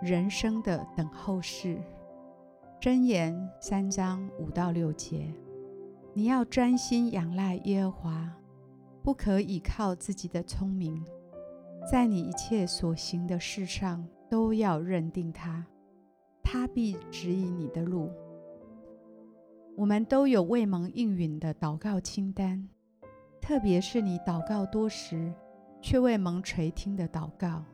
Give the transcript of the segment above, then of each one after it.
人生的等候室”。箴言三章五到六节，你要专心仰赖耶和华，不可倚靠自己的聪明。在你一切所行的事上，都要认定他，他必指引你的路。我们都有未蒙应允的祷告清单，特别是你祷告多时却未蒙垂听的祷告。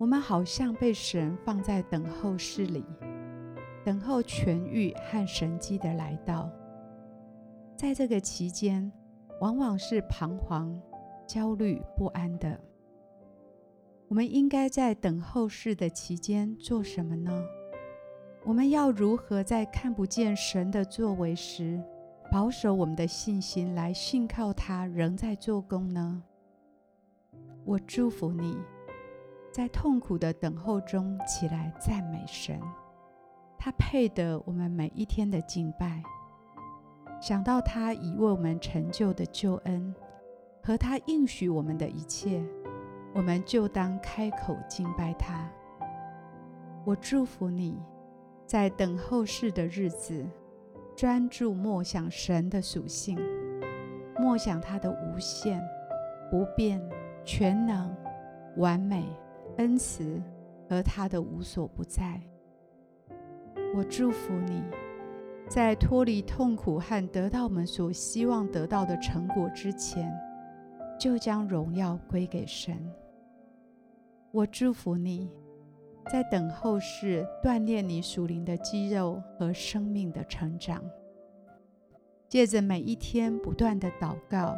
我们好像被神放在等候室里，等候痊愈和神迹的来到。在这个期间，往往是彷徨、焦虑、不安的。我们应该在等候室的期间做什么呢？我们要如何在看不见神的作为时，保守我们的信心，来信靠他仍在做工呢？我祝福你，在痛苦的等候中起来赞美神，他配得我们每一天的敬拜。想到他已为我们成就的救恩和他应许我们的一切。我们就当开口敬拜他。我祝福你，在等候世的日子，专注默想神的属性，默想他的无限、不变、全能、完美、恩慈和他的无所不在。我祝福你，在脱离痛苦和得到我们所希望得到的成果之前，就将荣耀归给神。我祝福你，在等候时锻炼你属灵的肌肉和生命的成长。借着每一天不断的祷告、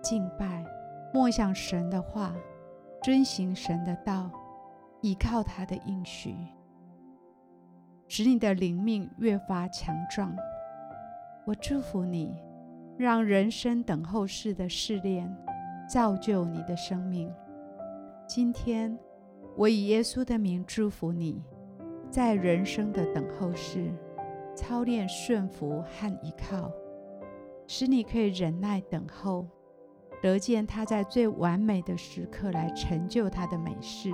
敬拜、默想神的话，遵行神的道，依靠他的应许，使你的灵命越发强壮。我祝福你，让人生等候室的试炼造就你的生命。今天。我以耶稣的名祝福你，在人生的等候室操练顺服和依靠，使你可以忍耐等候，得见他在最完美的时刻来成就他的美事。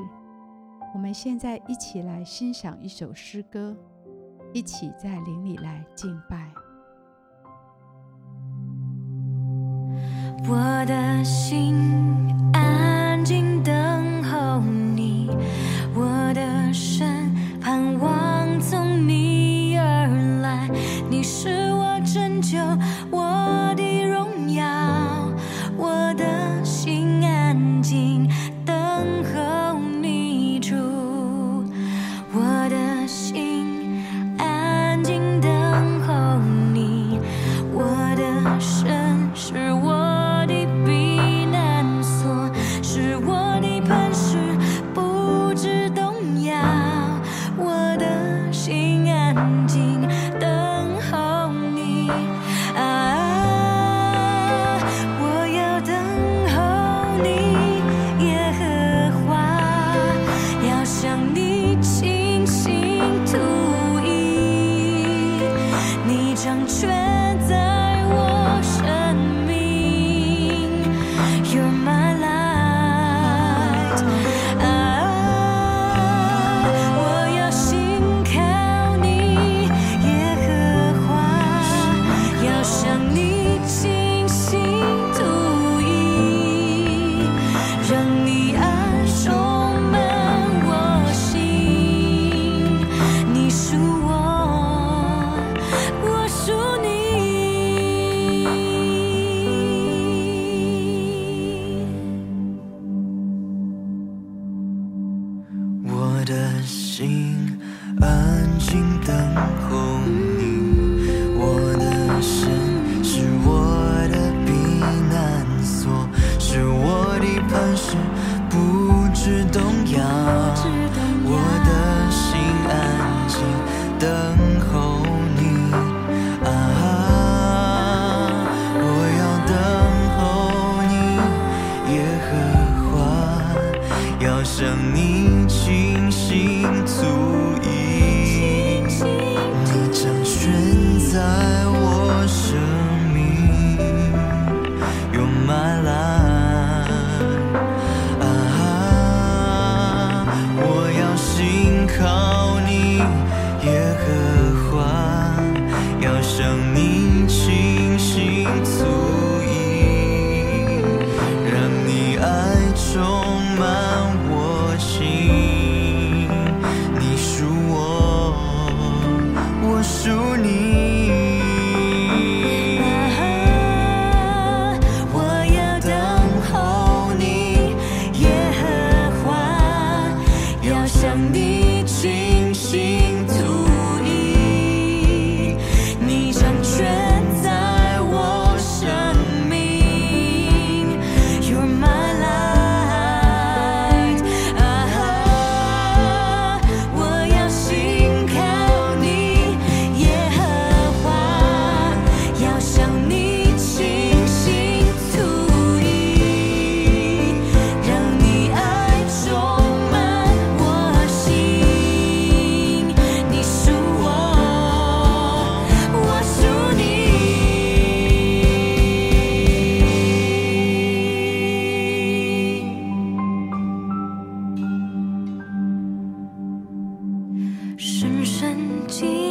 我们现在一起来欣赏一首诗歌，一起在林里来敬拜。我的心安静等候你。我的身盼望从你而来，你是。向你倾心，足矣。你掌权在我生命。You're my life。啊，我要心靠。心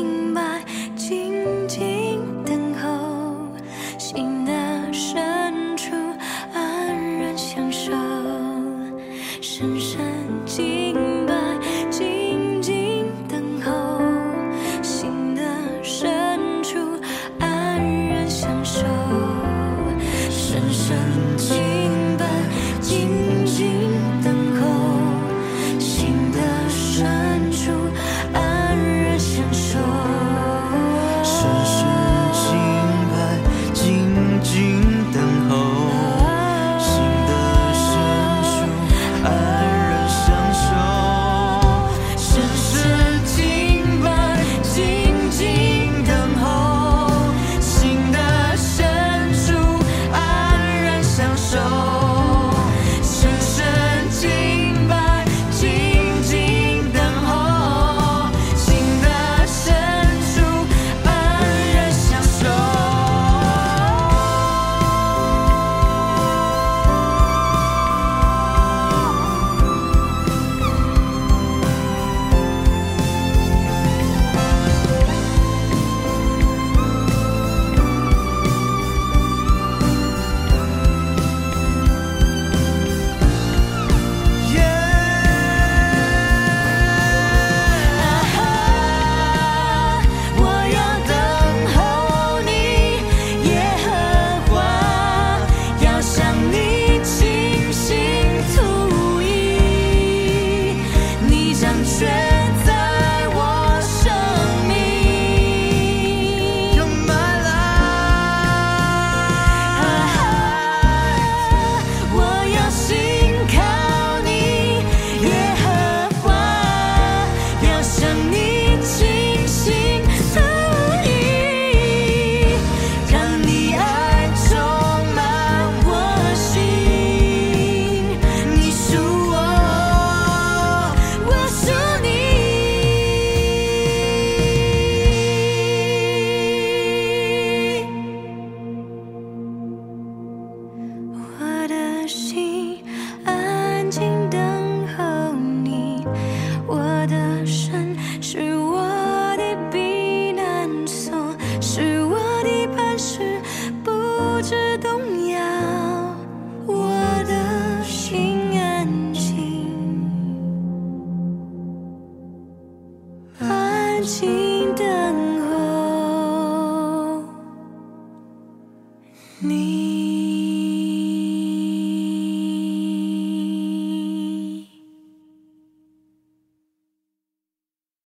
心安静等候你，我的身是我的避难所，是我的磐石，不知动摇。我的心安静，安静。